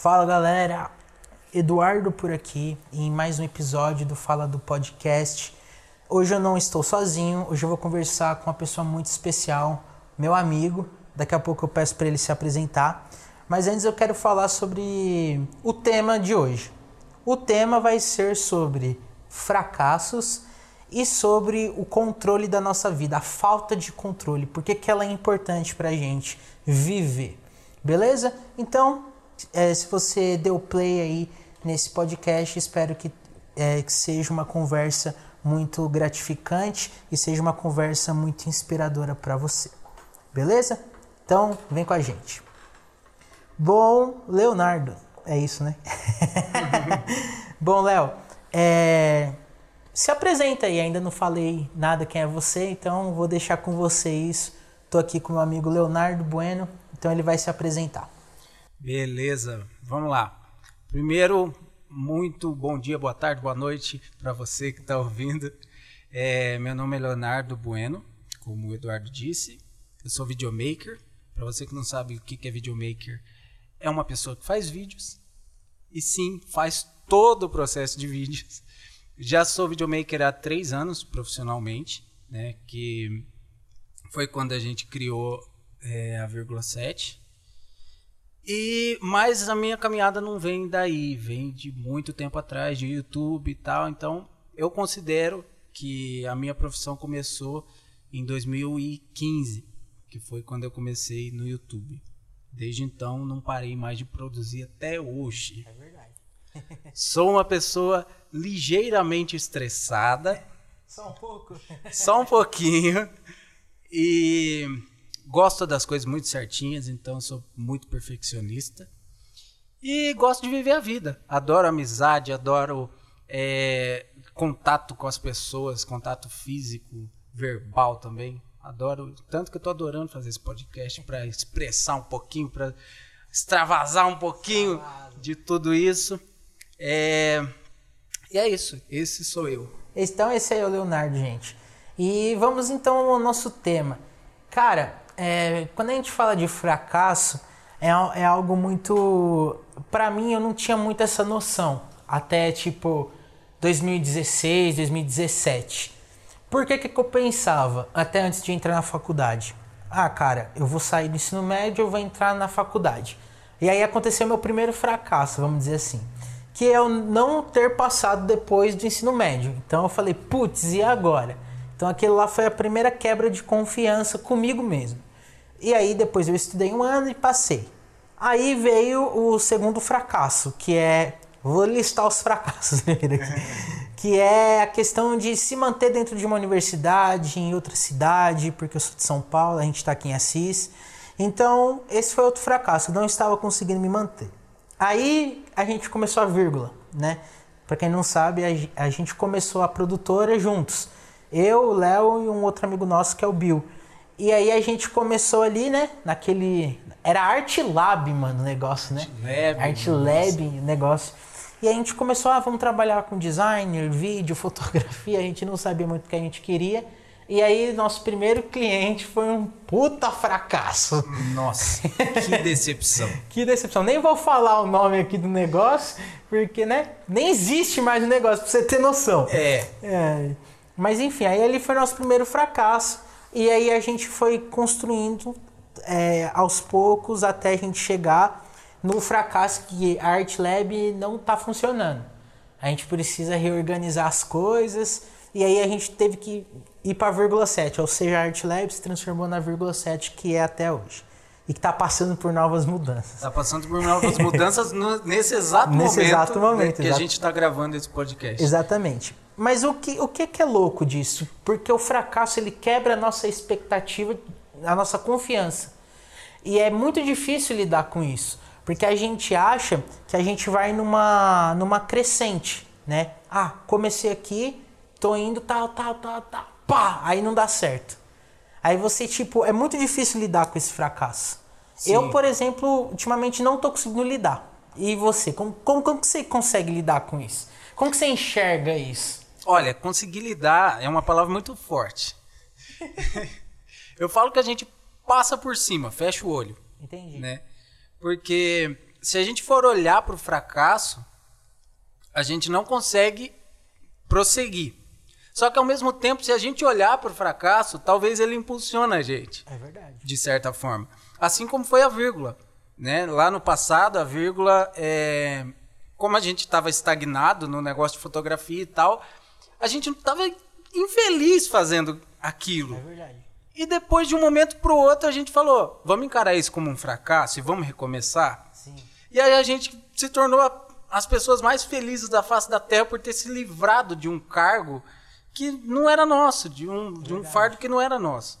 Fala galera, Eduardo por aqui em mais um episódio do Fala do Podcast. Hoje eu não estou sozinho, hoje eu vou conversar com uma pessoa muito especial, meu amigo. Daqui a pouco eu peço para ele se apresentar. Mas antes eu quero falar sobre o tema de hoje. O tema vai ser sobre fracassos e sobre o controle da nossa vida, a falta de controle, porque que ela é importante para a gente viver, beleza? Então, é, se você deu play aí nesse podcast, espero que, é, que seja uma conversa muito gratificante e seja uma conversa muito inspiradora para você, beleza? Então, vem com a gente. Bom, Leonardo, é isso, né? Bom, Léo, é, se apresenta aí, ainda não falei nada quem é você, então vou deixar com você isso. Tô aqui com meu amigo Leonardo Bueno, então ele vai se apresentar. Beleza, vamos lá. Primeiro, muito bom dia, boa tarde, boa noite para você que está ouvindo. É, meu nome é Leonardo Bueno, como o Eduardo disse. Eu sou videomaker. Para você que não sabe o que é videomaker, é uma pessoa que faz vídeos e sim faz todo o processo de vídeos já sou videomaker há três anos profissionalmente, né? Que foi quando a gente criou é, a vírgula 7. E mas a minha caminhada não vem daí, vem de muito tempo atrás, de YouTube e tal. Então eu considero que a minha profissão começou em 2015, que foi quando eu comecei no YouTube. Desde então não parei mais de produzir até hoje. É verdade. Sou uma pessoa ligeiramente estressada. Só um pouco. Só um pouquinho. E gosto das coisas muito certinhas, então sou muito perfeccionista. E gosto de viver a vida. Adoro amizade, adoro é, contato com as pessoas, contato físico, verbal também. Adoro, tanto que eu tô adorando fazer esse podcast para expressar um pouquinho, para extravasar um pouquinho de tudo isso. É, e é isso, esse sou eu. Então, esse é o Leonardo, gente. E vamos então ao nosso tema. Cara, é, quando a gente fala de fracasso, é, é algo muito. Para mim, eu não tinha muito essa noção. Até tipo 2016, 2017. Por que, que eu pensava, até antes de entrar na faculdade? Ah, cara, eu vou sair do ensino médio, eu vou entrar na faculdade. E aí aconteceu meu primeiro fracasso, vamos dizer assim que é o não ter passado depois do ensino médio. Então eu falei, putz, e agora? Então aquilo lá foi a primeira quebra de confiança comigo mesmo. E aí depois eu estudei um ano e passei. Aí veio o segundo fracasso, que é. Vou listar os fracassos, né? que é a questão de se manter dentro de uma universidade, em outra cidade, porque eu sou de São Paulo, a gente está aqui em Assis. Então, esse foi outro fracasso, não estava conseguindo me manter. Aí a gente começou a vírgula, né? Para quem não sabe, a, gente começou a produtora juntos. Eu, o Léo e um outro amigo nosso que é o Bill. E aí a gente começou ali, né? Naquele. Era Art Lab, mano, o negócio, né? Lab, Art Lab, negócio. E a gente começou, ah, vamos trabalhar com designer, vídeo, fotografia. A gente não sabia muito o que a gente queria. E aí, nosso primeiro cliente foi um puta fracasso. Nossa, que decepção. que decepção. Nem vou falar o nome aqui do negócio, porque, né? Nem existe mais o negócio, pra você ter noção. É. é. Mas enfim, aí ele foi nosso primeiro fracasso. E aí a gente foi construindo é, aos poucos até a gente chegar no fracasso que a Art Lab não está funcionando. A gente precisa reorganizar as coisas e aí a gente teve que ir para a vírgula 7, ou seja, a Art Lab se transformou na vírgula 7 que é até hoje. E que está passando por novas mudanças. Está passando por novas mudanças no, nesse exato nesse momento, exato momento que exato. a gente está gravando esse podcast. Exatamente. Mas o que, o que é louco disso? Porque o fracasso ele quebra a nossa expectativa, a nossa confiança. E é muito difícil lidar com isso. Porque a gente acha que a gente vai numa, numa crescente, né? Ah, comecei aqui, tô indo tal, tal, tal, tal pá, aí não dá certo. Aí você, tipo, é muito difícil lidar com esse fracasso. Sim. Eu, por exemplo, ultimamente não tô conseguindo lidar. E você, como, como, como que você consegue lidar com isso? Como que você enxerga isso? Olha, conseguir lidar é uma palavra muito forte. Eu falo que a gente passa por cima, fecha o olho. Entendi. Né? Porque se a gente for olhar para o fracasso, a gente não consegue prosseguir. Só que ao mesmo tempo, se a gente olhar para o fracasso, talvez ele impulsione a gente. É verdade. De certa forma. Assim como foi a vírgula. Né? Lá no passado, a vírgula, é... como a gente estava estagnado no negócio de fotografia e tal, a gente estava infeliz fazendo aquilo. É verdade. E depois de um momento para o outro, a gente falou: vamos encarar isso como um fracasso e vamos recomeçar? Sim. E aí a gente se tornou as pessoas mais felizes da face da Terra por ter se livrado de um cargo que não era nosso, de um, de um fardo que não era nosso.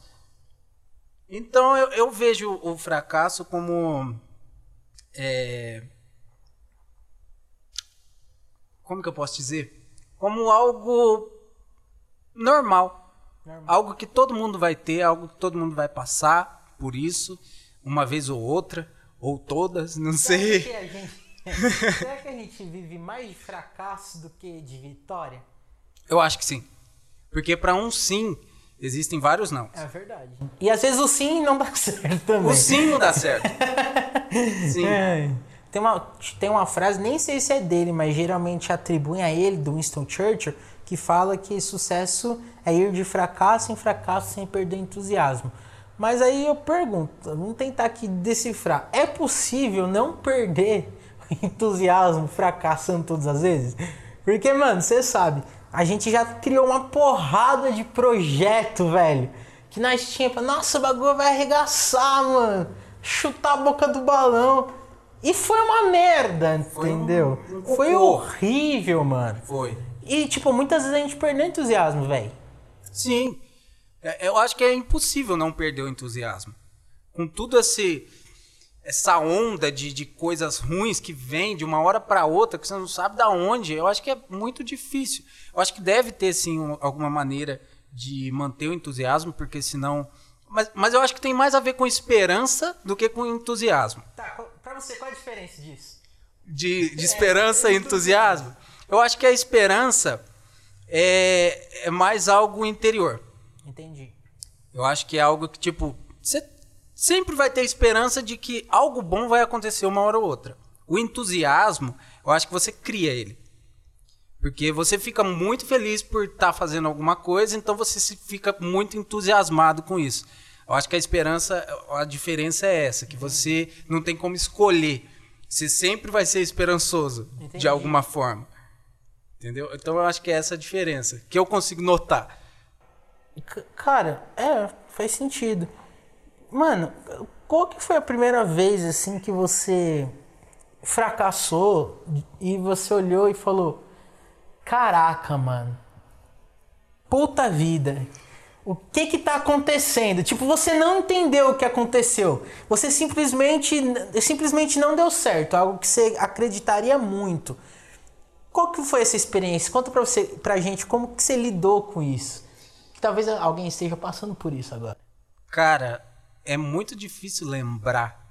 Então eu, eu vejo o fracasso como. é, como que eu posso dizer? Como algo normal. Normal. Algo que todo mundo vai ter, algo que todo mundo vai passar por isso, uma vez ou outra, ou todas, não Será que sei. a gente, será que a gente vive mais de fracasso do que de vitória? Eu acho que sim. Porque para um sim, existem vários não. É verdade. E às vezes o sim não dá certo também. O sim não dá certo. Sim. É. Tem uma, tem uma frase, nem sei se é dele, mas geralmente atribuem a ele, do Winston Churchill, que fala que sucesso é ir de fracasso em fracasso sem perder entusiasmo. Mas aí eu pergunto, vamos tentar aqui decifrar. É possível não perder o entusiasmo fracassando todas as vezes? Porque, mano, você sabe, a gente já criou uma porrada de projeto, velho. Que nós tínhamos, nossa, o bagulho vai arregaçar, mano. Chutar a boca do balão. E foi uma merda, Foi entendeu? um foi horrível, mano. Foi. E, tipo, muitas vezes a gente perdeu entusiasmo, velho. Sim. É, Eu acho que é impossível não perder o entusiasmo. Com tudo esse essa onda de, de coisas ruins que vem de uma hora para outra, que você não sabe da onde, eu acho que é muito difícil. Eu acho que deve ter sim um- alguma maneira de manter o entusiasmo, porque senão. Mas, mas eu acho que tem mais a ver com esperança do que com entusiasmo. Tá, pra você, qual a diferença disso? de, de esperança e entusiasmo. Eu acho que a esperança é, é mais algo interior. Entendi. Eu acho que é algo que, tipo, você sempre vai ter esperança de que algo bom vai acontecer uma hora ou outra. O entusiasmo, eu acho que você cria ele. Porque você fica muito feliz por estar fazendo alguma coisa, então você fica muito entusiasmado com isso. Eu acho que a esperança, a diferença é essa, que você não tem como escolher. Você sempre vai ser esperançoso, Entendi. de alguma forma. Entendeu? Então eu acho que é essa a diferença, que eu consigo notar. Cara, é, faz sentido. Mano, qual que foi a primeira vez, assim, que você fracassou e você olhou e falou: Caraca, mano, puta vida, o que que tá acontecendo? Tipo, você não entendeu o que aconteceu. Você simplesmente, simplesmente não deu certo, algo que você acreditaria muito. Qual que foi essa experiência? Conta pra, você, pra gente como que você lidou com isso. Que talvez alguém esteja passando por isso agora. Cara, é muito difícil lembrar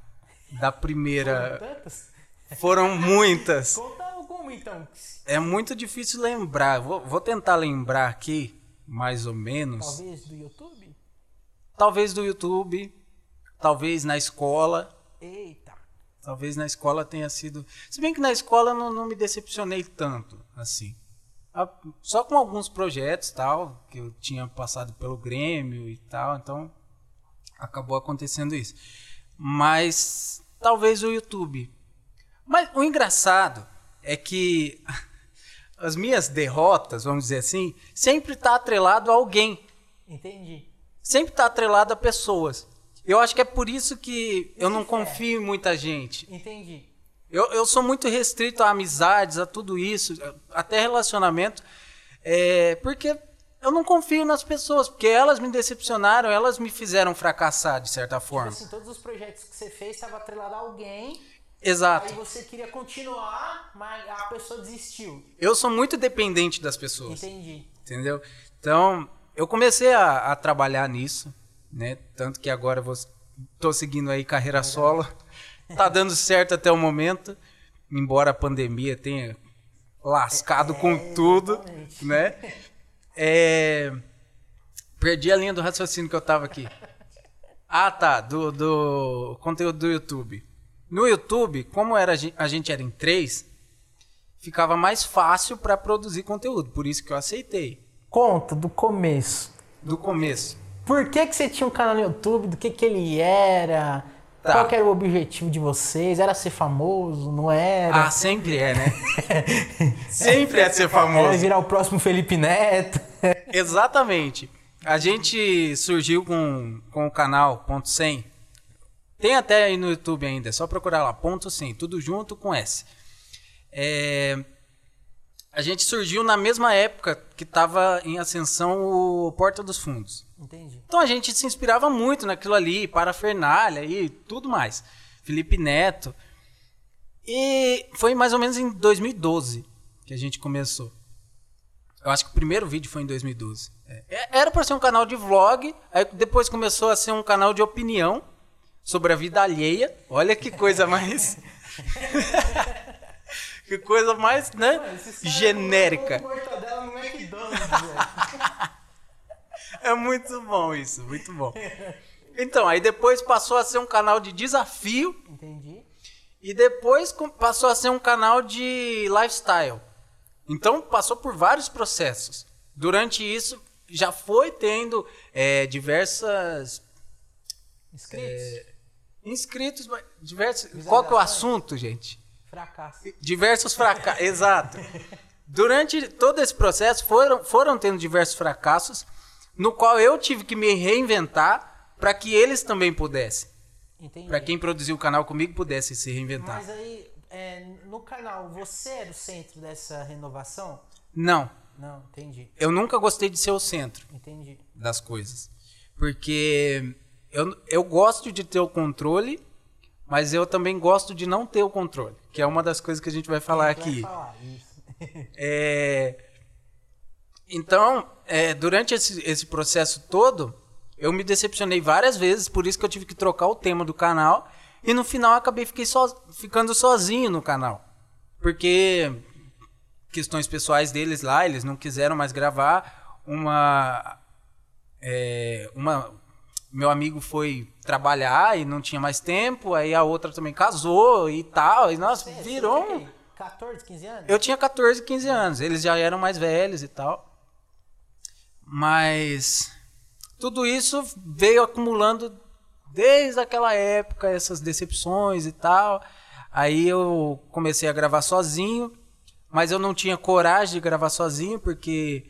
da primeira. Tantas? Foram muitas. Conta alguma então. É muito difícil lembrar. Vou, vou tentar lembrar aqui, mais ou menos. Talvez do YouTube? Talvez do YouTube, talvez na escola. Eita. Talvez na escola tenha sido. Se bem que na escola eu não, não me decepcionei tanto, assim. Ah, Só com alguns projetos tal, que eu tinha passado pelo Grêmio e tal, então acabou acontecendo isso. Mas talvez o YouTube. Mas o engraçado é que as minhas derrotas, vamos dizer assim, sempre tá atrelado a alguém Entendi. sempre está atrelado a pessoas. Eu acho que é por isso que eu não é. confio em muita gente. Entendi. Eu, eu sou muito restrito a amizades, a tudo isso, até relacionamento, é, porque eu não confio nas pessoas, porque elas me decepcionaram, elas me fizeram fracassar de certa forma. Assim, todos os projetos que você fez estavam atrelados a alguém. Exato. Aí você queria continuar, mas a pessoa desistiu. Eu sou muito dependente das pessoas. Entendi. entendeu? Então, eu comecei a, a trabalhar nisso, né? Tanto que agora tô seguindo aí carreira solo. Tá dando certo até o momento, embora a pandemia tenha lascado com tudo, exatamente. né? É, Perdi a linha do raciocínio que eu tava aqui. Ah, tá, do, do conteúdo do YouTube. No YouTube, como era, a gente era em três, ficava mais fácil para produzir conteúdo. Por isso que eu aceitei. Conta do começo. Do começo. Por que, que você tinha um canal no YouTube? Do que, que ele era? Tá. Qual era o objetivo de vocês? Era ser famoso? Não era? Ah, sempre é, né? sempre é ser famoso. Era virar o próximo Felipe Neto. Exatamente. A gente surgiu com, com o canal Ponto 100. Tem até aí no YouTube ainda, é só procurar lá, Ponto 100, tudo junto com S. É, a gente surgiu na mesma época que estava em ascensão o Porta dos Fundos. Entendi. Então a gente se inspirava muito naquilo ali, parafernália e tudo mais. Felipe Neto. E foi mais ou menos em 2012 que a gente começou. Eu acho que o primeiro vídeo foi em 2012. É. é. Era para ser um canal de vlog, aí depois começou a ser um canal de opinião sobre a vida alheia. Olha que coisa mais. que coisa mais, né? Genérica. É muito bom isso, muito bom. Então, aí depois passou a ser um canal de desafio. Entendi. E depois passou a ser um canal de lifestyle. Então, passou por vários processos. Durante isso, já foi tendo é, diversas. Inscritos. É, inscritos, diversos. Qual que é o assunto, gente? Fracasso. Diversos fracassos. Exato. Durante todo esse processo, foram, foram tendo diversos fracassos no qual eu tive que me reinventar para que eles também pudessem. Para quem produziu o canal comigo pudesse se reinventar. Mas aí, é, no canal, você era o centro dessa renovação? Não. Não, entendi. Eu nunca gostei de ser o centro entendi. das coisas. Porque eu, eu gosto de ter o controle, mas eu também gosto de não ter o controle. Que é uma das coisas que a gente vai falar aqui. Vai falar, isso. é, então, é, durante esse, esse processo todo, eu me decepcionei várias vezes, por isso que eu tive que trocar o tema do canal. E no final acabei fiquei so, ficando sozinho no canal. Porque questões pessoais deles lá, eles não quiseram mais gravar. Uma. É, uma meu amigo foi trabalhar e não tinha mais tempo, aí a outra também casou e tal. E nossa, você, virou. Você 14, 15 anos? Eu tinha 14, 15 anos. Eles já eram mais velhos e tal. Mas tudo isso veio acumulando desde aquela época, essas decepções e tal. Aí eu comecei a gravar sozinho, mas eu não tinha coragem de gravar sozinho porque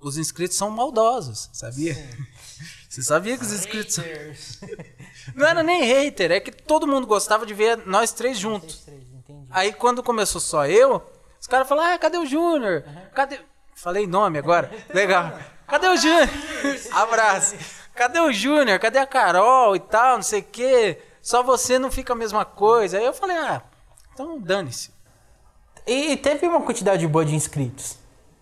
os inscritos são maldosos, sabia? Sim. Você sabia que os inscritos são... Não era nem hater, é que todo mundo gostava de ver nós três juntos. Aí quando começou só eu, os caras falaram: ah, cadê o Júnior? Cadê. Falei nome agora. Legal. Cadê o Júnior? Abraço. Cadê o Júnior? Cadê a Carol e tal? Não sei o quê. Só você não fica a mesma coisa. Aí eu falei, ah, então dane-se. E teve uma quantidade boa de inscritos.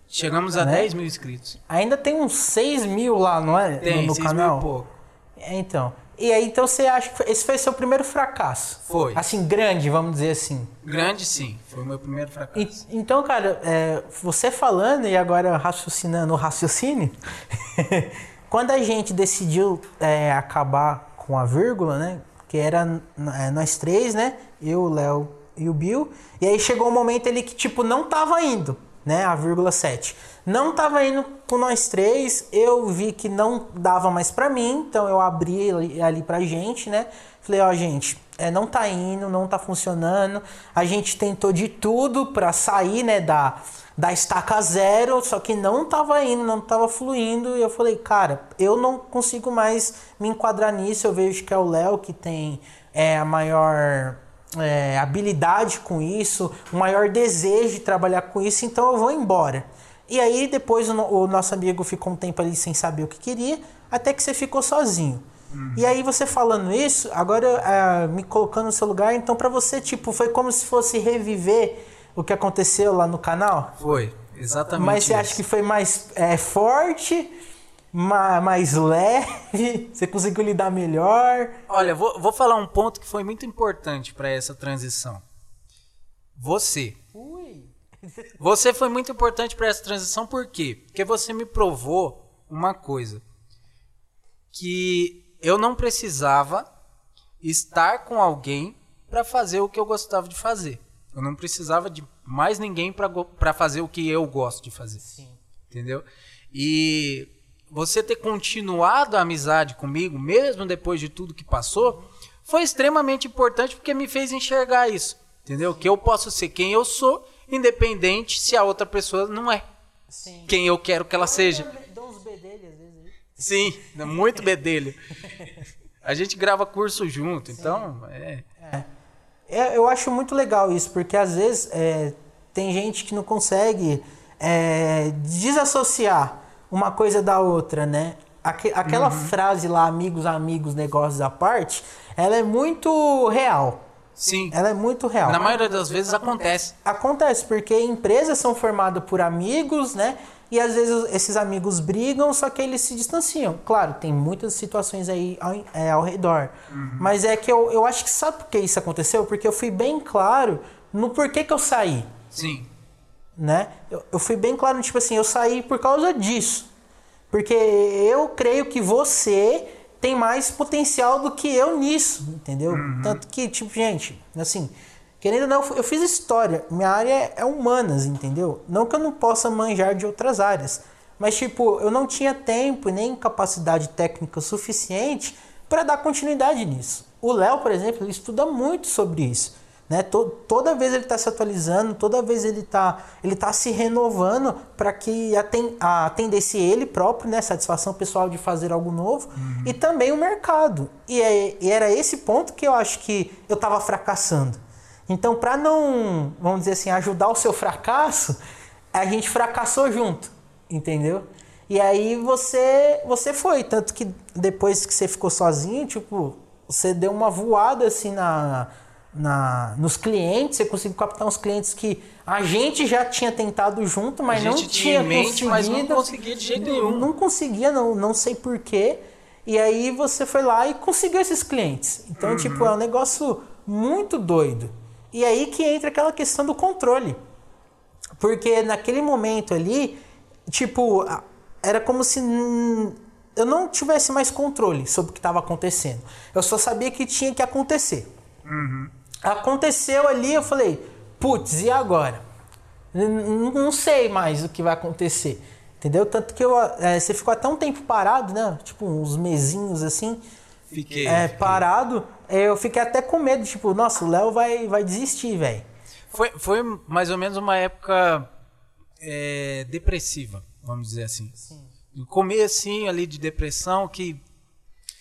Chegamos a né? 10 mil inscritos. Ainda tem uns 6 mil lá, não é? Tem, no, no 6 canal. mil e pouco. É, então. E aí, então você acha que esse foi seu primeiro fracasso? Foi. Assim, grande, vamos dizer assim. Grande, sim. Foi o meu primeiro fracasso. E, então, cara, é, você falando e agora raciocinando o raciocínio, quando a gente decidiu é, acabar com a vírgula, né? Que era é, nós três, né? Eu, o Léo e o Bill. E aí chegou um momento ali que, tipo, não tava indo né? A vírgula 7. Não tava indo com nós três, eu vi que não dava mais para mim, então eu abri ali, ali pra gente, né? Falei, ó, gente, é, não tá indo, não tá funcionando. A gente tentou de tudo para sair, né, da, da estaca zero, só que não tava indo, não tava fluindo. E eu falei, cara, eu não consigo mais me enquadrar nisso. Eu vejo que é o Léo que tem é, a maior é, habilidade com isso, um maior desejo de trabalhar com isso, então eu vou embora. E aí depois o, o nosso amigo ficou um tempo ali sem saber o que queria, até que você ficou sozinho. E aí você falando isso, agora é, me colocando no seu lugar, então para você tipo foi como se fosse reviver o que aconteceu lá no canal? Foi, exatamente. Mas você isso. acha que foi mais é, forte? mais leve? Você conseguiu lidar melhor? Olha, vou, vou falar um ponto que foi muito importante para essa transição. Você. Ui. Você foi muito importante para essa transição, por quê? Porque você me provou uma coisa. Que eu não precisava estar com alguém para fazer o que eu gostava de fazer. Eu não precisava de mais ninguém para fazer o que eu gosto de fazer. Sim. Entendeu? E você ter continuado a amizade comigo, mesmo depois de tudo que passou, foi extremamente importante porque me fez enxergar isso. Entendeu? Sim. Que eu posso ser quem eu sou, independente se a outra pessoa não é. Sim. Quem eu quero que ela seja. Dá uns bedelhos às vezes. Sim, muito bedelho. A gente grava curso junto, então é. é. Eu acho muito legal isso, porque às vezes é, tem gente que não consegue é, desassociar uma coisa da outra, né? aquela uhum. frase lá, amigos, amigos, negócios à parte, ela é muito real. Sim. Ela é muito real. Na maioria das vezes acontece. Acontece, porque empresas são formadas por amigos, né? E às vezes esses amigos brigam, só que eles se distanciam. Claro, tem muitas situações aí ao, é, ao redor. Uhum. Mas é que eu, eu acho que sabe por que isso aconteceu? Porque eu fui bem claro no porquê que eu saí. Sim. Né? Eu, eu fui bem claro, tipo assim, eu saí por causa disso. Porque eu creio que você tem mais potencial do que eu nisso, entendeu? Uhum. Tanto que, tipo, gente, assim, querendo ou não, eu fiz história. Minha área é humanas, entendeu? Não que eu não possa manjar de outras áreas. Mas, tipo, eu não tinha tempo e nem capacidade técnica suficiente para dar continuidade nisso. O Léo, por exemplo, ele estuda muito sobre isso. Né? toda vez ele está se atualizando, toda vez ele está ele tá se renovando para que atendesse ele próprio, né? satisfação pessoal de fazer algo novo, uhum. e também o mercado. E, é, e era esse ponto que eu acho que eu estava fracassando. Então, para não, vamos dizer assim, ajudar o seu fracasso, a gente fracassou junto, entendeu? E aí você você foi, tanto que depois que você ficou sozinho, tipo, você deu uma voada assim na na, nos clientes, você conseguiu captar uns clientes que a gente já tinha tentado junto, mas não tinha, mente, conseguido. Mas não conseguia de jeito nenhum. Não, não conseguia, não, não sei porquê. E aí você foi lá e conseguiu esses clientes. Então, uhum. tipo, é um negócio muito doido. E aí que entra aquela questão do controle. Porque naquele momento ali, tipo, era como se eu não tivesse mais controle sobre o que estava acontecendo. Eu só sabia que tinha que acontecer. Uhum. Aconteceu ali, eu falei, putz, e agora? Não sei mais o que vai acontecer. Entendeu? Tanto que eu, é, você ficou até um tempo parado, né? Tipo, uns mesinhos assim. Fiquei. É, fiquei. parado. Eu fiquei até com medo, tipo, nossa, o Léo vai, vai desistir, velho. Foi, foi mais ou menos uma época é, depressiva, vamos dizer assim. Sim. No comecinho ali de depressão, que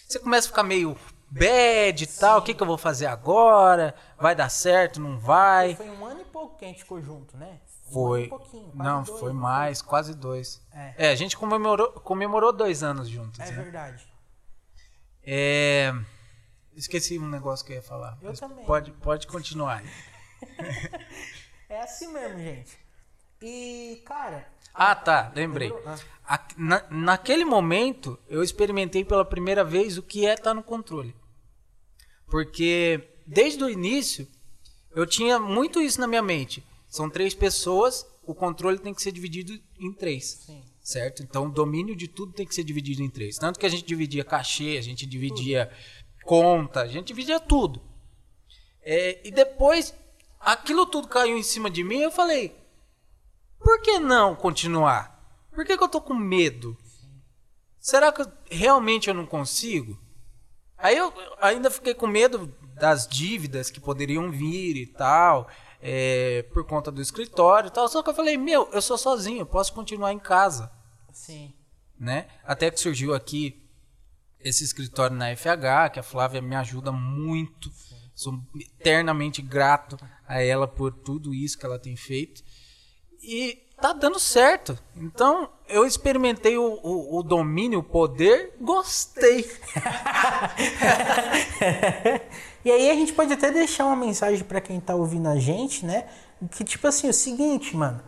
você começa a ficar meio bad e tal, o que, que eu vou fazer agora? Vai dar certo, não vai? Foi um ano e pouco que a gente ficou junto, né? Um foi. não, dois, foi mais, foi. quase dois. É. é. a gente comemorou, comemorou dois anos juntos. É né? verdade. É... Esqueci um negócio que eu ia falar. Eu também. Pode, pode continuar. é assim mesmo, gente. E, cara. Ah, tá, lembrei. Ah. Na, naquele momento, eu experimentei pela primeira vez o que é estar no controle. Porque desde o início eu tinha muito isso na minha mente. São três pessoas, o controle tem que ser dividido em três. Sim. Certo? Então o domínio de tudo tem que ser dividido em três. Tanto que a gente dividia cachê, a gente dividia tudo. Conta, a gente dividia tudo. É, e depois aquilo tudo caiu em cima de mim eu falei: por que não continuar? Por que, que eu tô com medo? Será que realmente eu não consigo? Aí eu ainda fiquei com medo das dívidas que poderiam vir e tal, é, por conta do escritório e tal. Só que eu falei, meu, eu sou sozinho, eu posso continuar em casa. Sim. Né? Até que surgiu aqui esse escritório na FH, que a Flávia me ajuda muito. Sou eternamente grato a ela por tudo isso que ela tem feito. E tá dando certo. Então, eu experimentei o, o, o domínio, o poder, gostei. e aí a gente pode até deixar uma mensagem para quem tá ouvindo a gente, né? Que tipo assim, o seguinte, mano.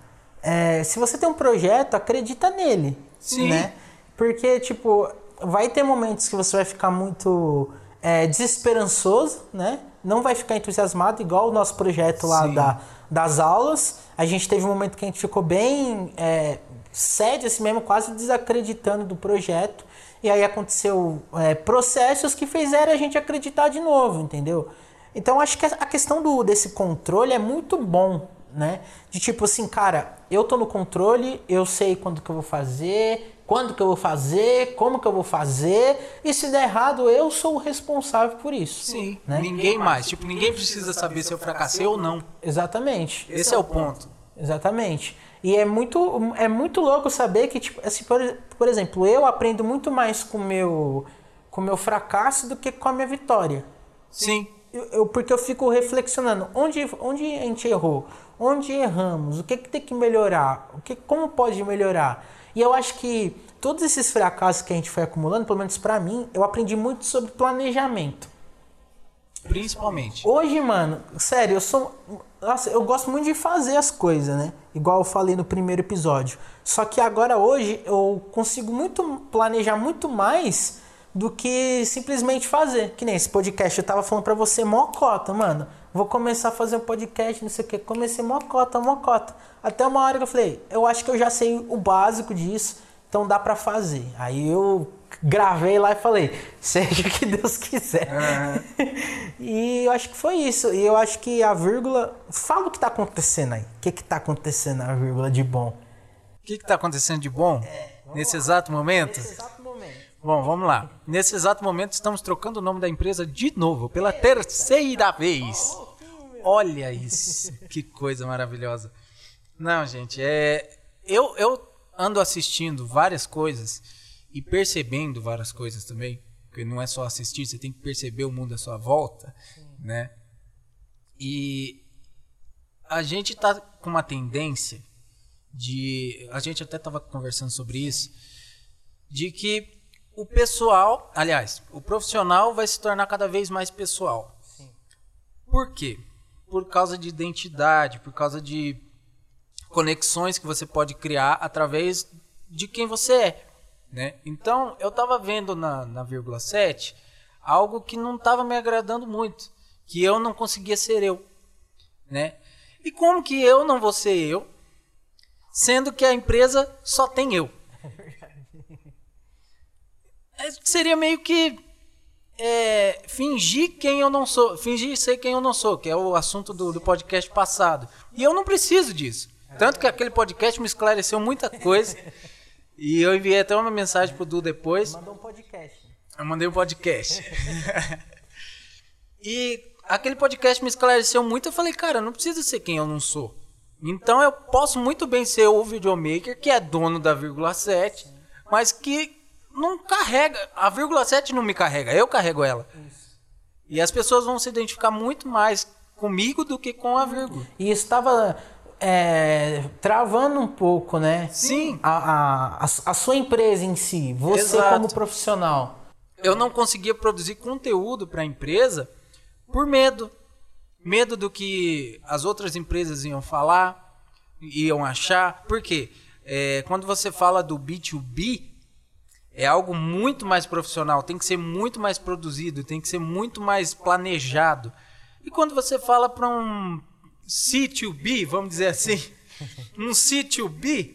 É, se você tem um projeto, acredita nele. Sim. Né? Porque, tipo, vai ter momentos que você vai ficar muito é, desesperançoso, né? Não vai ficar entusiasmado, igual o nosso projeto lá da, das aulas a gente teve um momento que a gente ficou bem é, sede assim mesmo, quase desacreditando do projeto. E aí aconteceu é, processos que fizeram a gente acreditar de novo, entendeu? Então acho que a questão do, desse controle é muito bom, né? De tipo assim, cara, eu tô no controle, eu sei quando que eu vou fazer, quando que eu vou fazer, como que eu vou fazer, e se der errado, eu sou o responsável por isso. Sim, né? ninguém mais. Tipo, ninguém precisa saber se eu fracassei ou não. Exatamente. Esse é o ponto. Exatamente. E é muito, é muito louco saber que, tipo, assim, por, por exemplo, eu aprendo muito mais com meu, o meu fracasso do que com a minha vitória. Sim. Eu, eu, porque eu fico reflexionando onde, onde a gente errou, onde erramos, o que, que tem que melhorar, o que, como pode melhorar. E eu acho que todos esses fracassos que a gente foi acumulando, pelo menos para mim, eu aprendi muito sobre planejamento. Principalmente. Hoje, mano, sério, eu sou. Nossa, eu gosto muito de fazer as coisas, né? Igual eu falei no primeiro episódio. Só que agora, hoje, eu consigo muito planejar muito mais do que simplesmente fazer. Que nem esse podcast eu tava falando pra você, mocota, mano. Vou começar a fazer um podcast, não sei o que. Comecei mocota, mocota. Até uma hora que eu falei, eu acho que eu já sei o básico disso, então dá para fazer. Aí eu gravei lá e falei, seja o que Deus quiser. Uhum. e eu acho que foi isso. E eu acho que a vírgula. Fala o que tá acontecendo aí. O que, que tá acontecendo na vírgula de bom? O que, que tá acontecendo de bom? É, nesse exato momento? Nesse exato momento. Bom, vamos lá. Nesse exato momento estamos trocando o nome da empresa de novo, pela terceira vez. Olha isso, que coisa maravilhosa. Não, gente, é eu eu ando assistindo várias coisas e percebendo várias coisas também, porque não é só assistir, você tem que perceber o mundo à sua volta, né? E a gente tá com uma tendência de, a gente até tava conversando sobre isso, de que o pessoal, aliás, o profissional vai se tornar cada vez mais pessoal. Sim. Por quê? Por causa de identidade, por causa de conexões que você pode criar através de quem você é. Né? Então, eu estava vendo na, na vírgula 7 algo que não estava me agradando muito, que eu não conseguia ser eu. Né? E como que eu não vou ser eu, sendo que a empresa só tem eu? É, seria meio que é, fingir quem eu não sou, fingir ser quem eu não sou, que é o assunto do, do podcast passado. E eu não preciso disso. Tanto que aquele podcast me esclareceu muita coisa. E eu enviei até uma mensagem pro Du depois. Mandou um podcast. Eu mandei um podcast. e aquele podcast me esclareceu muito. Eu falei, cara, eu não preciso ser quem eu não sou. Então eu posso muito bem ser o videomaker, que é dono da vírgula 7, mas que não carrega. A vírgula 7 não me carrega, eu carrego ela. Isso. E as pessoas vão se identificar muito mais comigo do que com a vírgula. E estava é, travando um pouco, né? Sim. A, a, a, sua empresa em si, você Exato. como profissional. Eu não conseguia produzir conteúdo para a empresa por medo. Medo do que as outras empresas iam falar, iam achar. Por quê? É, quando você fala do B2B, é algo muito mais profissional, tem que ser muito mais produzido, tem que ser muito mais planejado. E quando você fala para um C2B, vamos dizer assim, um C2B,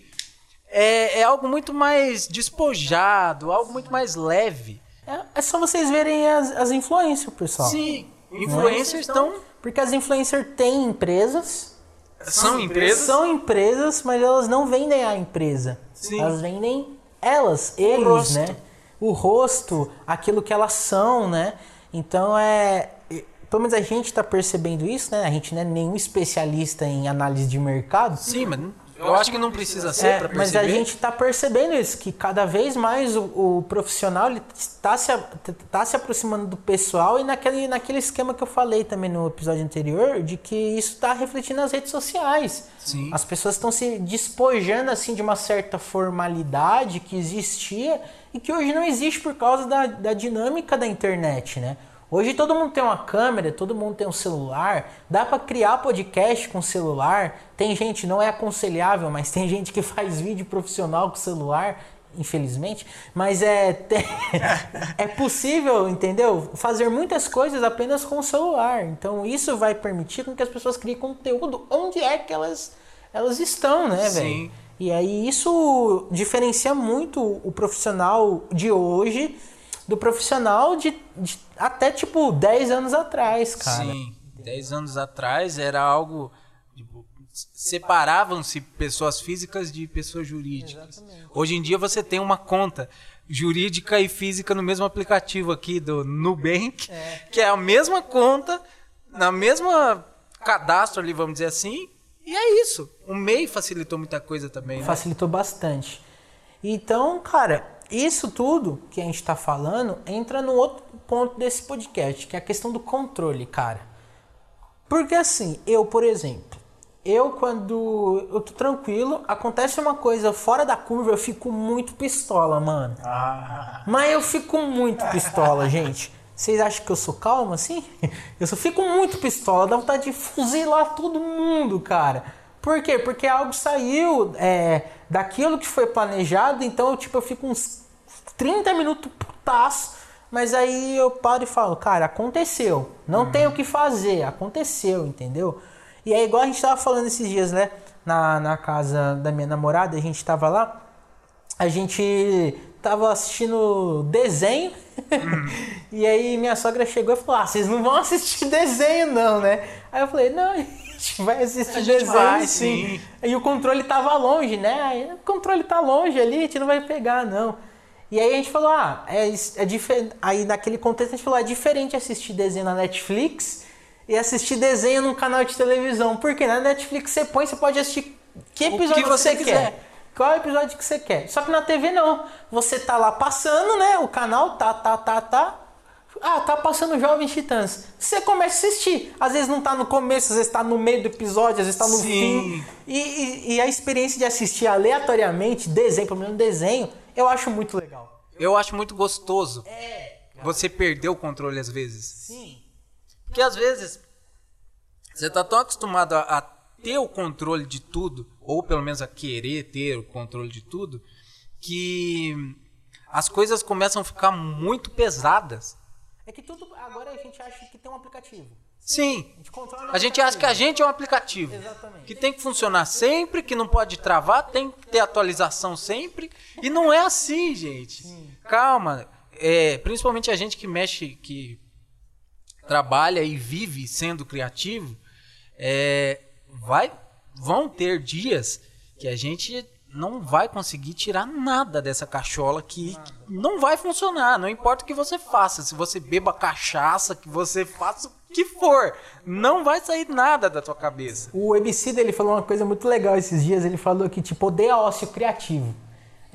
é, é algo muito mais despojado, algo muito mais leve. É, é só vocês verem as, as influências, pessoal. Sim, influencers estão. Porque as influencers têm empresas. São empresas? São empresas, mas elas não vendem a empresa. Sim. Elas vendem elas, eles, né? O rosto, aquilo que elas são, né? Então é pelo menos a gente está percebendo isso, né? A gente não é nenhum especialista em análise de mercado. Sim, mas eu acho que não precisa ser é, para perceber. Mas a gente está percebendo isso, que cada vez mais o, o profissional está se, tá se aproximando do pessoal e naquele, naquele esquema que eu falei também no episódio anterior, de que isso está refletindo nas redes sociais. Sim. As pessoas estão se despojando assim de uma certa formalidade que existia e que hoje não existe por causa da, da dinâmica da internet, né? Hoje todo mundo tem uma câmera, todo mundo tem um celular, dá para criar podcast com celular. Tem gente, não é aconselhável, mas tem gente que faz vídeo profissional com celular, infelizmente. Mas é é possível, entendeu? Fazer muitas coisas apenas com o celular. Então isso vai permitir com que as pessoas criem conteúdo onde é que elas elas estão, né, velho? E aí isso diferencia muito o profissional de hoje do profissional de, de até tipo 10 anos atrás, cara. Sim, 10 anos atrás era algo. Tipo, separavam-se pessoas físicas de pessoas jurídicas. Exatamente. Hoje em dia você tem uma conta jurídica e física no mesmo aplicativo aqui do Nubank, é. que é a mesma conta, na mesma cadastro ali, vamos dizer assim, e é isso. O MEI facilitou muita coisa também. Né? Facilitou bastante. Então, cara, isso tudo que a gente está falando entra no outro ponto desse podcast, que é a questão do controle, cara. Porque assim, eu, por exemplo, eu quando eu tô tranquilo, acontece uma coisa fora da curva, eu fico muito pistola, mano. Ah. Mas eu fico muito pistola, gente. Vocês acham que eu sou calmo assim? Eu só fico muito pistola, dá vontade de fuzilar todo mundo, cara. Por quê? Porque algo saiu é, daquilo que foi planejado, então eu, tipo, eu fico uns 30 minutos putaço, mas aí eu paro e falo, cara, aconteceu. Não uhum. tem o que fazer, aconteceu, entendeu? E é igual a gente tava falando esses dias, né? Na, na casa da minha namorada, a gente tava lá, a gente tava assistindo desenho. e aí minha sogra chegou e falou: Ah, vocês não vão assistir desenho, não, né? Aí eu falei, não, vai assistir a desenho vai, sim. E o controle tava longe, né? Aí, o controle tá longe ali, a gente não vai pegar, não. E aí a gente falou, ah, é, é diferente. Aí naquele contexto a gente falou, é diferente assistir desenho na Netflix e assistir desenho num canal de televisão. Porque na Netflix você põe, você pode assistir que episódio que você, você quer. Qual episódio que você quer? Só que na TV não. Você tá lá passando, né? O canal tá, tá, tá, tá. Ah, tá passando Jovens Titãs. Você começa a assistir. Às vezes não tá no começo, às vezes tá no meio do episódio, às vezes tá no Sim. fim. E, e, e, a experiência de assistir aleatoriamente, desenho, pelo menos desenho, eu acho muito legal. Eu acho muito gostoso. É. Você perdeu o controle às vezes. Sim. Porque às vezes você tá tão acostumado a, a ter o controle de tudo, ou pelo menos a querer ter o controle de tudo, que as coisas começam a ficar muito pesadas. É que tudo agora a gente acha que tem um aplicativo. Sim. A gente, a gente acha que a gente é um aplicativo. Exatamente. Que tem que funcionar sempre, que não pode travar, tem que ter atualização sempre. E não é assim, gente. Sim. Calma. É, principalmente a gente que mexe, que trabalha e vive sendo criativo, é, vai, vão ter dias que a gente não vai conseguir tirar nada dessa cachola que não vai funcionar. Não importa o que você faça, se você beba cachaça, que você faça o que for, não vai sair nada da tua cabeça. O MC dele falou uma coisa muito legal esses dias. Ele falou que tipo odeia ócio criativo.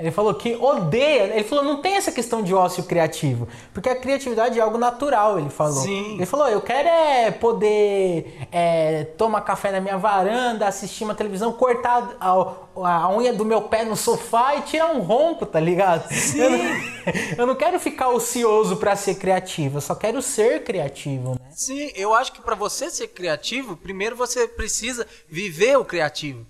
Ele falou que odeia. Ele falou, não tem essa questão de ócio criativo. Porque a criatividade é algo natural, ele falou. Sim. Ele falou, eu quero é poder é, tomar café na minha varanda, assistir uma televisão, cortar a, a, unha do meu pé no sofá e tirar um ronco, tá ligado? Sim. Eu não, eu não quero ficar ocioso para ser criativo, eu só quero ser criativo, né? Sim, eu acho que para você ser criativo, primeiro você precisa viver o criativo.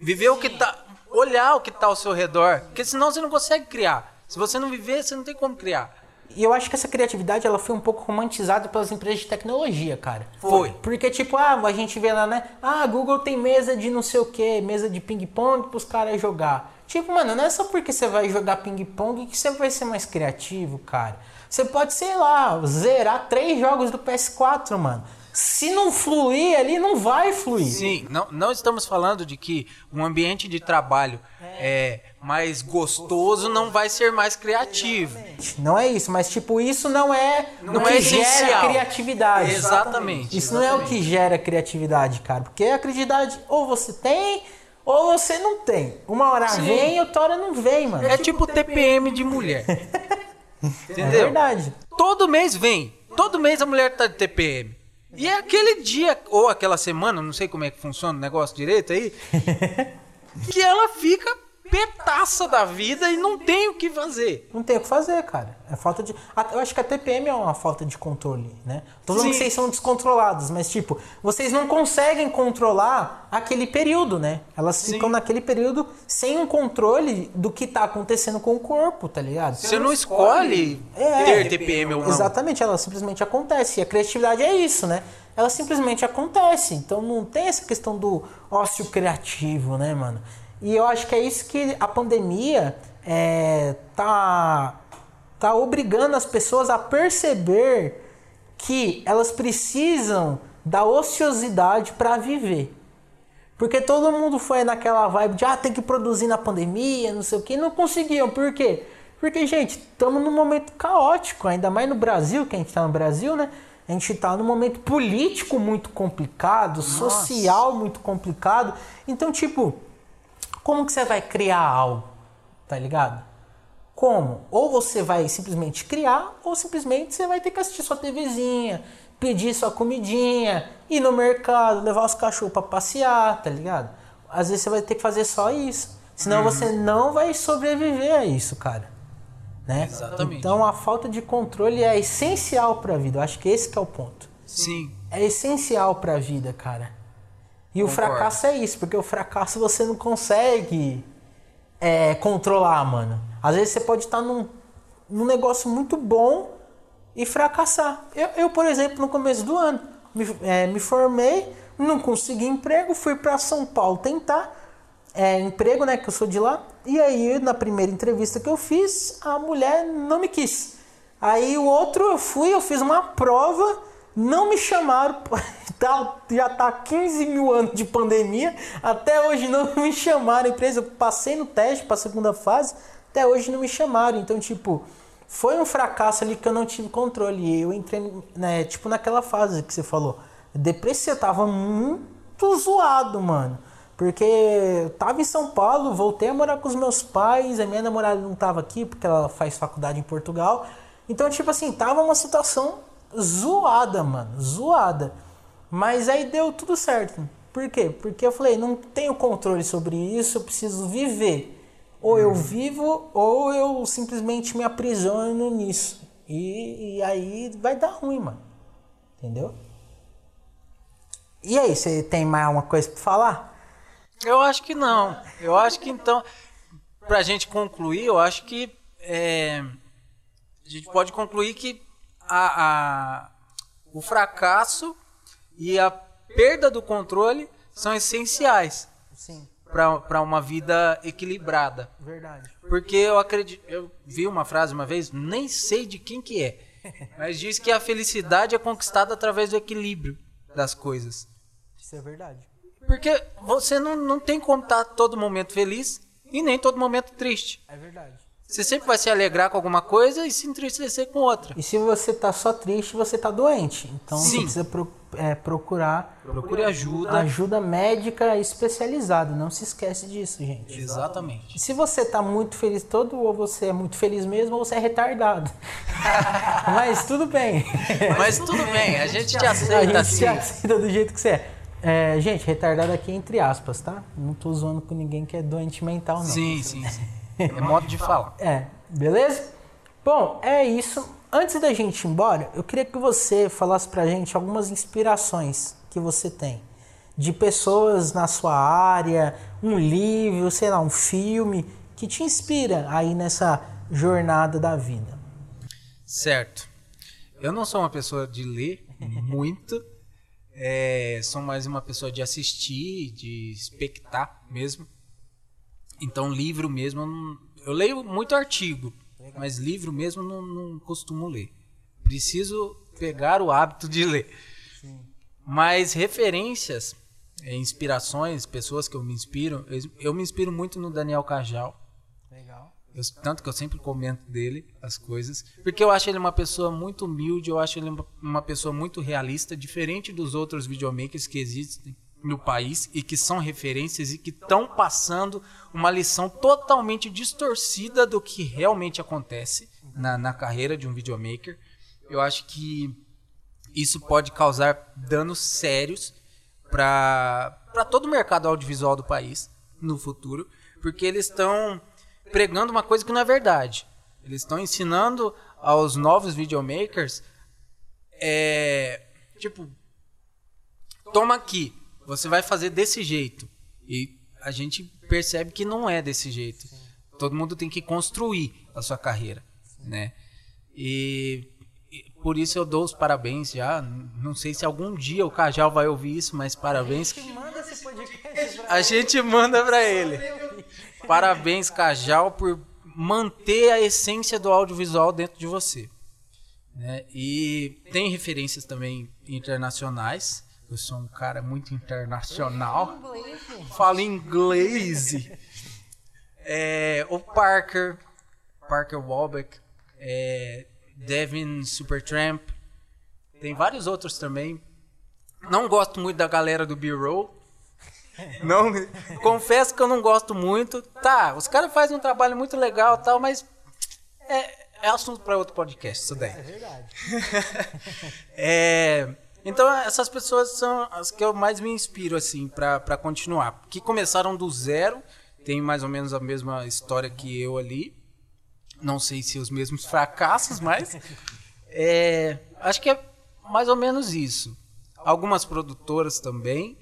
Viver o que tá olhar o que está ao seu redor, porque senão você não consegue criar. Se você não viver, você não tem como criar. E eu acho que essa criatividade ela foi um pouco romantizada pelas empresas de tecnologia, cara. Foi. Porque, tipo, ah, a gente vê lá, né? Ah, Google tem mesa de não sei o que, mesa de ping-pong para os caras jogar. Tipo, mano, não é só porque você vai jogar ping-pong que você vai ser mais criativo, cara. Você pode, sei lá, zerar três jogos do PS4, mano se não fluir ali, não vai fluir. Sim, não, não estamos falando de que um ambiente de trabalho é, mais gostoso não vai ser mais criativo. Não é isso, mas tipo, isso não é não o que é gera criatividade. Exatamente. Isso Exatamente. não é o que gera criatividade, cara. Porque a criatividade ou você tem ou você não tem. Uma hora Sim. vem e outra hora não vem, mano. É, tipo, tipo TPM de mulher. Entendeu? É verdade. Todo mês vem. Todo mês a mulher tá de TPM. E é aquele dia, ou aquela semana, não sei como é que funciona o negócio direito aí, que ela fica petaça da vida e não tem o que fazer. Não tem o que fazer, cara. É falta de. Eu acho que a TPM é uma falta de controle, né? Tô falando Sim. que vocês são descontrolados, mas tipo, vocês não conseguem controlar aquele período, né? Elas Sim. ficam naquele período sem um controle do que tá acontecendo com o corpo, tá ligado? Você não escolhe é, ter TPM ou não. Exatamente, ela simplesmente acontece. E a criatividade é isso, né? Ela simplesmente acontece. Então não tem essa questão do ócio criativo, né, mano? E eu acho que é isso que a pandemia é, tá tá obrigando as pessoas a perceber que elas precisam da ociosidade para viver. Porque todo mundo foi naquela vibe de ah, tem que produzir na pandemia, não sei o que, não conseguiam. Por quê? Porque, gente, estamos num momento caótico, ainda mais no Brasil, que a gente está no Brasil, né? A gente está num momento político muito complicado, Nossa. social muito complicado. Então, tipo, como que você vai criar algo? Tá ligado? Como? Ou você vai simplesmente criar, ou simplesmente você vai ter que assistir sua TVzinha, pedir sua comidinha, ir no mercado, levar os cachorros para passear, tá ligado? Às vezes você vai ter que fazer só isso. Senão uhum. você não vai sobreviver a isso, cara. Né? Exatamente. Então a falta de controle é essencial para a vida. Eu acho que esse que é o ponto. Sim. É essencial para a vida, cara. E Concordo. o fracasso é isso, porque o fracasso você não consegue é, controlar, mano. Às vezes você pode estar num, num negócio muito bom e fracassar. Eu, eu, por exemplo, no começo do ano, me, é, me formei, não consegui emprego, fui para São Paulo tentar é, emprego, né? Que eu sou de lá. E aí, na primeira entrevista que eu fiz, a mulher não me quis. Aí o outro eu fui, eu fiz uma prova, não me chamaram. Tá, já tá 15 mil anos de pandemia, até hoje não me chamaram. Empresa, passei no teste para a segunda fase, até hoje não me chamaram. Então, tipo, foi um fracasso ali que eu não tive controle. Eu entrei, né, tipo, naquela fase que você falou. Depressivo, eu tava muito zoado, mano. Porque eu tava em São Paulo, voltei a morar com os meus pais, a minha namorada não tava aqui porque ela faz faculdade em Portugal. Então, tipo assim, tava uma situação zoada, mano, zoada. Mas aí deu tudo certo. Por quê? Porque eu falei, não tenho controle sobre isso, eu preciso viver. Ou eu vivo, ou eu simplesmente me aprisiono nisso. E, e aí vai dar ruim, mano. Entendeu? E aí, você tem mais uma coisa pra falar? Eu acho que não. Eu acho que então, pra gente concluir, eu acho que é, a gente pode concluir que a, a, o fracasso e a perda do controle são essenciais para uma vida equilibrada. Verdade. Porque eu acredito, eu vi uma frase uma vez, nem sei de quem que é, mas diz que a felicidade é conquistada através do equilíbrio das coisas. Isso é verdade. Porque você não, não tem como estar todo momento feliz e nem todo momento triste. É verdade. Você sempre vai se alegrar com alguma coisa e se entristecer com outra. E se você tá só triste, você tá doente. Então Sim. você precisa pro, é, procurar. Procure ajuda. Ajuda médica especializada. Não se esquece disso, gente. Exatamente. E se você tá muito feliz todo, ou você é muito feliz mesmo, ou você é retardado. Mas tudo bem. Mas tudo bem, a gente te aceita a gente assim. te aceita do jeito que você é. É, gente, retardado aqui entre aspas, tá? Não tô zoando com ninguém que é doente mental, não. Sim, sim, sim. É modo de falar. É, beleza? Bom, é isso. Antes da gente ir embora, eu queria que você falasse pra gente algumas inspirações que você tem. De pessoas na sua área, um livro, sei lá, um filme que te inspira aí nessa jornada da vida. Certo. Eu não sou uma pessoa de ler muito, é, sou mais uma pessoa de assistir, de expectar mesmo. Então, livro mesmo, eu, não, eu leio muito artigo, Legal. mas livro mesmo não, não, costumo ler. Preciso pegar o hábito de ler. Sim. Mas referências, é, inspirações, pessoas que eu me inspiro, eu, eu me inspiro muito no Daniel Cajal. Eu, tanto que eu sempre comento dele as coisas. Porque eu acho ele uma pessoa muito humilde, eu acho ele uma pessoa muito realista, diferente dos outros videomakers que existem no país e que são referências e que estão passando uma lição totalmente distorcida do que realmente acontece na, na carreira de um videomaker. Eu acho que isso pode causar danos sérios para todo o mercado audiovisual do país no futuro, porque eles estão pregando uma coisa que não é verdade. Eles estão ensinando aos novos videomakers é, tipo, toma aqui, você vai fazer desse jeito. E a gente percebe que não é desse jeito. Sim. Todo mundo tem que construir a sua carreira, Sim. né? E, e, por isso eu dou os parabéns já. Não sei se algum dia o Cajal vai ouvir isso, mas parabéns. A gente manda esse podcast. A gente manda para ele. Parabéns, Cajal, por manter a essência do audiovisual dentro de você. Né? E tem referências também internacionais. Eu sou um cara muito internacional. Falo inglês. É, o Parker, Parker Walbeck, é, Devin Supertramp. Tem vários outros também. Não gosto muito da galera do B-Roll. Não, confesso que eu não gosto muito. Tá, os caras fazem um trabalho muito legal tal, mas é, é assunto para outro podcast, isso daí. É verdade. é, então, essas pessoas são as que eu mais me inspiro, assim, para continuar. Que começaram do zero, tem mais ou menos a mesma história que eu ali. Não sei se os mesmos fracassos, mas. É, acho que é mais ou menos isso. Algumas produtoras também,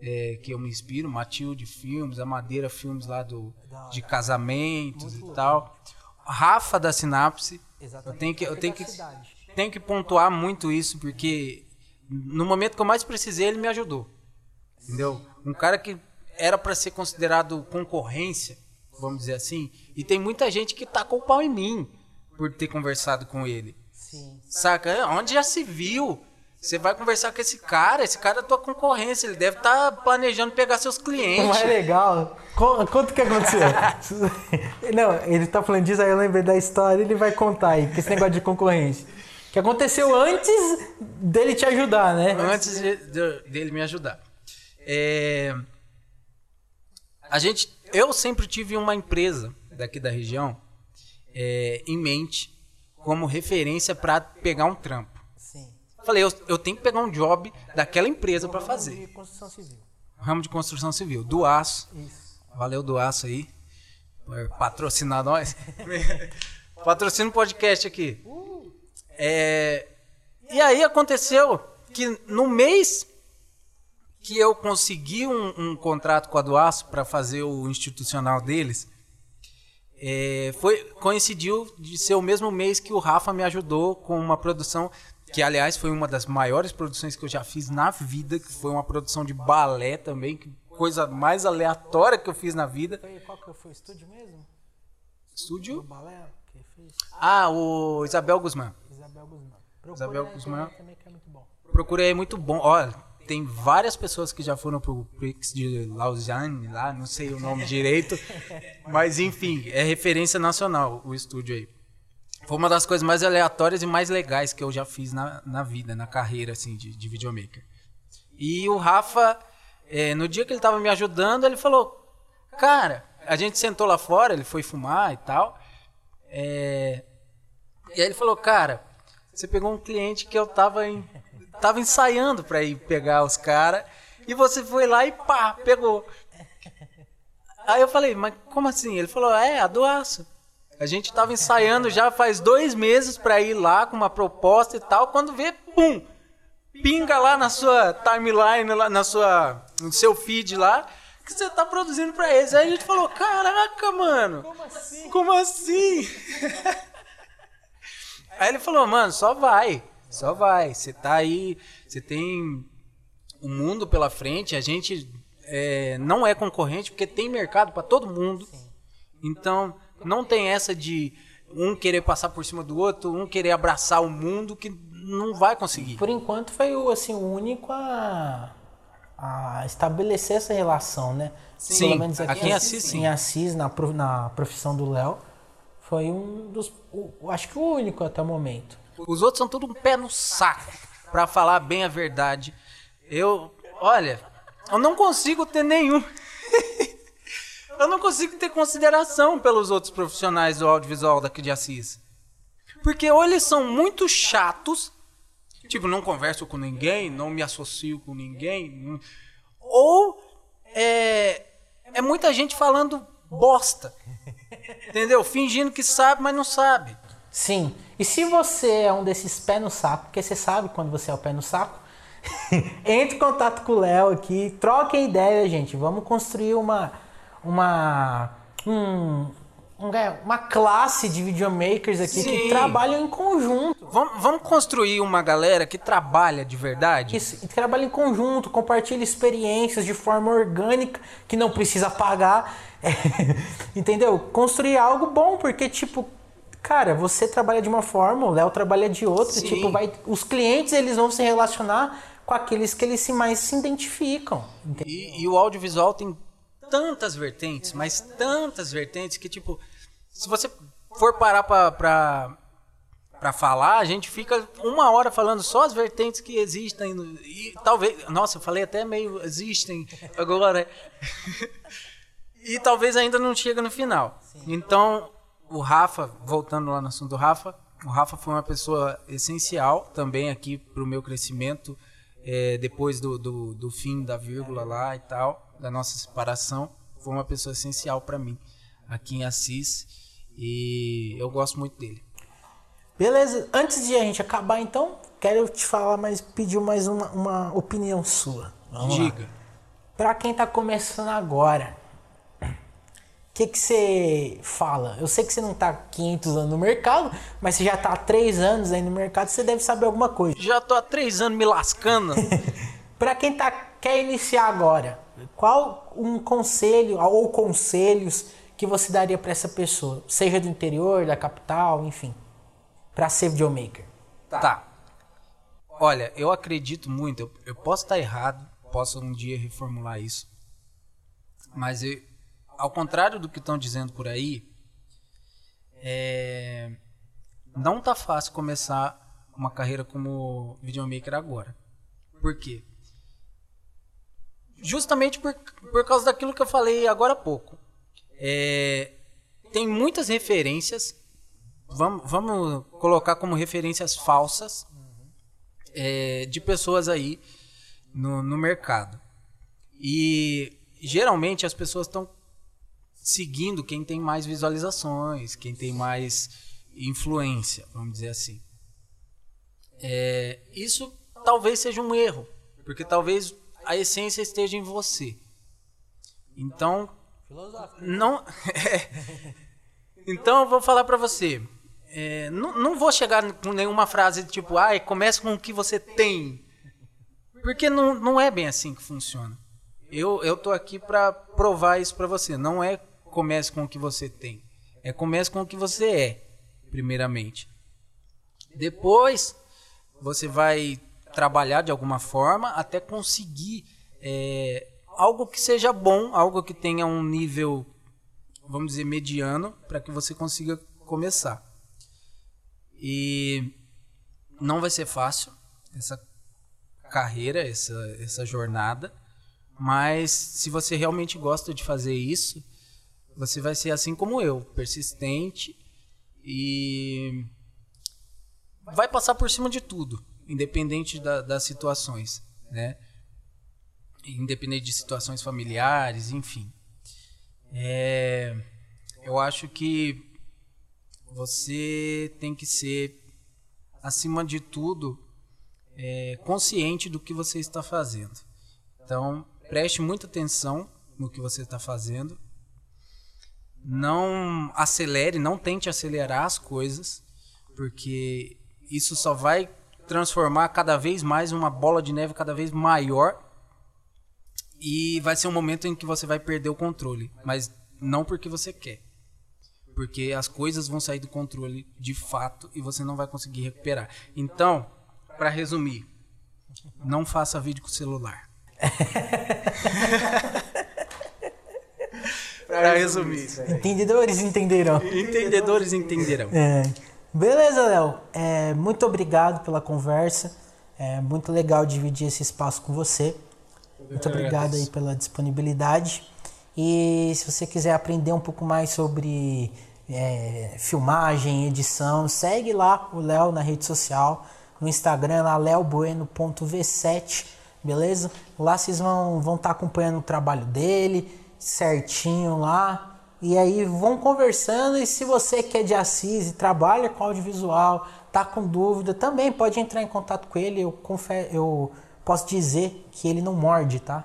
é, que eu me inspiro, Matilde Filmes, a Madeira Filmes lá do, de casamentos e tal. Rafa da Sinapse. Exatamente. Eu tenho que, eu tenho que, tenho que pontuar muito isso, porque no momento que eu mais precisei, ele me ajudou. Entendeu? Um cara que era para ser considerado concorrência, vamos dizer assim, e tem muita gente que tacou o pau em mim por ter conversado com ele. Sim. Saca? É, onde já se viu? Você vai conversar com esse cara, esse cara é tua concorrência, ele deve estar tá planejando pegar seus clientes. Não é legal. Conta o que aconteceu. Não, ele tá falando disso, aí eu lembrei da história, ele vai contar aí, que esse negócio de concorrência. Que aconteceu antes dele te ajudar, né? Antes de, de, dele me ajudar. É, a gente, eu sempre tive uma empresa daqui da região é, em mente como referência para pegar um trampo. Sim. Falei, eu, eu tenho que pegar um job daquela empresa para fazer. Ramo de construção civil. Ramo de construção civil, do aço. Isso. Valeu do aço aí. Patrocinar nós. Patrocina o podcast aqui. Uh. É, e aí aconteceu que no mês que eu consegui um, um contrato com a Duaço para fazer o institucional deles, é, foi coincidiu de ser o mesmo mês que o Rafa me ajudou com uma produção que aliás foi uma das maiores produções que eu já fiz na vida, que foi uma produção de balé também, que coisa mais aleatória que eu fiz na vida. Qual que foi o estúdio mesmo? Estúdio? O balé que fez? Ah, o Isabel Guzmán. Isabel Guzmán. Isabel Guzmán. Também que é muito bom. Procurei, é muito bom. Olha, tem várias pessoas que já foram pro Prix de Lausanne, lá, não sei o nome direito. Mas enfim, é referência nacional o estúdio aí. Foi uma das coisas mais aleatórias e mais legais que eu já fiz na, na vida, na carreira assim, de, de videomaker. E o Rafa, é, no dia que ele tava me ajudando, ele falou: Cara, a gente sentou lá fora, ele foi fumar e tal. É, e aí ele falou: Cara, você pegou um cliente que eu tava, em, tava ensaiando para ir pegar os caras e você foi lá e pá, pegou. Aí eu falei, mas como assim? Ele falou, é, a do aço. A gente tava ensaiando já faz dois meses para ir lá com uma proposta e tal. Quando vê, pum, pinga lá na sua timeline, lá na sua, no seu feed lá, que você tá produzindo para eles. Aí a gente falou, caraca, mano. Como assim? Como assim? Aí ele falou, mano, só vai. Só vai. Você tá aí, você tem o um mundo pela frente, a gente é, não é concorrente porque tem mercado para todo mundo. Então, não tem essa de um querer passar por cima do outro, um querer abraçar o mundo que não vai conseguir. Por enquanto foi assim, o único a, a estabelecer essa relação, né? Sim, Pelo menos aqui, aqui em Assis, sim. Em Assis, na, na profissão do Léo foi um dos. O, acho que o único até o momento. Os outros são tudo um pé no saco, para falar bem a verdade. Eu. Olha, eu não consigo ter nenhum. eu não consigo ter consideração pelos outros profissionais do audiovisual daqui de Assis. Porque ou eles são muito chatos, tipo, não converso com ninguém, não me associo com ninguém, ou é, é muita gente falando bosta. Entendeu? Fingindo que sabe, mas não sabe. Sim. E se você é um desses pé no saco, porque você sabe quando você é o pé no saco, entre em contato com o Léo aqui, troquem ideia, gente. Vamos construir uma uma um, uma classe de videomakers aqui Sim. que trabalham em conjunto. Vamos, vamos, construir uma galera que trabalha de verdade? Isso, que trabalha em conjunto, compartilha experiências de forma orgânica, que não precisa pagar. É, entendeu? Construir algo bom, porque, tipo, cara, você trabalha de uma forma, o Léo trabalha de outra, Sim. tipo, vai, os clientes eles vão se relacionar com aqueles que eles se mais se identificam. E, e, o audiovisual tem tantas vertentes, mas tantas vertentes que, tipo, se você for parar pra, pra, pra falar, a gente fica uma hora falando só as vertentes que existem. E talvez. Nossa, eu falei até meio existem agora. e talvez ainda não chega no final. Sim. Então, o Rafa, voltando lá no assunto do Rafa, o Rafa foi uma pessoa essencial também aqui para o meu crescimento é, depois do, do, do, fim da vírgula lá e tal, da nossa separação, foi uma pessoa essencial para mim aqui em Assis e eu gosto muito dele. Beleza, antes de a gente acabar então, quero te falar, mas pedir mais uma, uma opinião sua. Vamos Diga. Para quem tá começando agora, que que você fala? Eu sei que você não tá 500 anos no mercado, mas você já tá há 3 anos aí no mercado, você deve saber alguma coisa. Já tô há 3 anos me lascando. para quem tá quer iniciar agora, qual um conselho ou conselhos que você daria para essa pessoa, seja do interior, da capital, enfim, para ser videomaker? Tá. tá. Olha, eu acredito muito, eu, eu posso estar errado, posso um dia reformular isso, mas eu, ao contrário do que estão dizendo por aí, é, não tá fácil começar uma carreira como videomaker agora. Por quê? Justamente por, por causa daquilo que eu falei agora há pouco. É, tem muitas referências, vamos, vamos colocar como referências falsas, é, de pessoas aí no, no mercado. E geralmente as pessoas estão seguindo quem tem mais visualizações, quem tem mais influência, vamos dizer assim. É, isso talvez seja um erro, porque talvez a essência esteja em você. Então, não. Então eu vou falar para você. É, não, não vou chegar com nenhuma frase tipo, ai, comece com o que você tem. Porque não, não é bem assim que funciona. Eu, eu tô aqui para provar isso para você. Não é comece com o que você tem. É comece com o que você é, primeiramente. Depois, você vai trabalhar de alguma forma até conseguir é, algo que seja bom, algo que tenha um nível, vamos dizer, mediano, para que você consiga começar. E não vai ser fácil essa carreira, essa, essa jornada, mas se você realmente gosta de fazer isso, você vai ser assim como eu, persistente e vai passar por cima de tudo, independente da, das situações, né? Independente de situações familiares, enfim. É, eu acho que você tem que ser, acima de tudo, é, consciente do que você está fazendo. Então, preste muita atenção no que você está fazendo não acelere, não tente acelerar as coisas, porque isso só vai transformar cada vez mais uma bola de neve cada vez maior e vai ser um momento em que você vai perder o controle, mas não porque você quer. Porque as coisas vão sair do controle de fato e você não vai conseguir recuperar. Então, para resumir, não faça vídeo com o celular. Para resumir. Entendedores entenderão. Entendedores entenderão. É. Beleza, Léo. É, muito obrigado pela conversa. É muito legal dividir esse espaço com você. Muito obrigado aí pela disponibilidade. E se você quiser aprender um pouco mais sobre é, filmagem, edição, segue lá o Léo na rede social, no Instagram, lá leobueno.v7, beleza? Lá vocês vão estar vão tá acompanhando o trabalho dele certinho lá. E aí vão conversando. E se você quer de Assis e trabalha com audiovisual, tá com dúvida, também pode entrar em contato com ele. Eu, confesso, eu posso dizer que ele não morde, tá?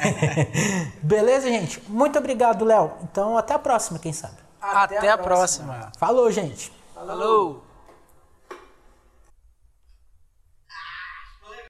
Beleza, gente? Muito obrigado, Léo. Então, até a próxima, quem sabe. Até, a próxima. Falou, gente. Falou.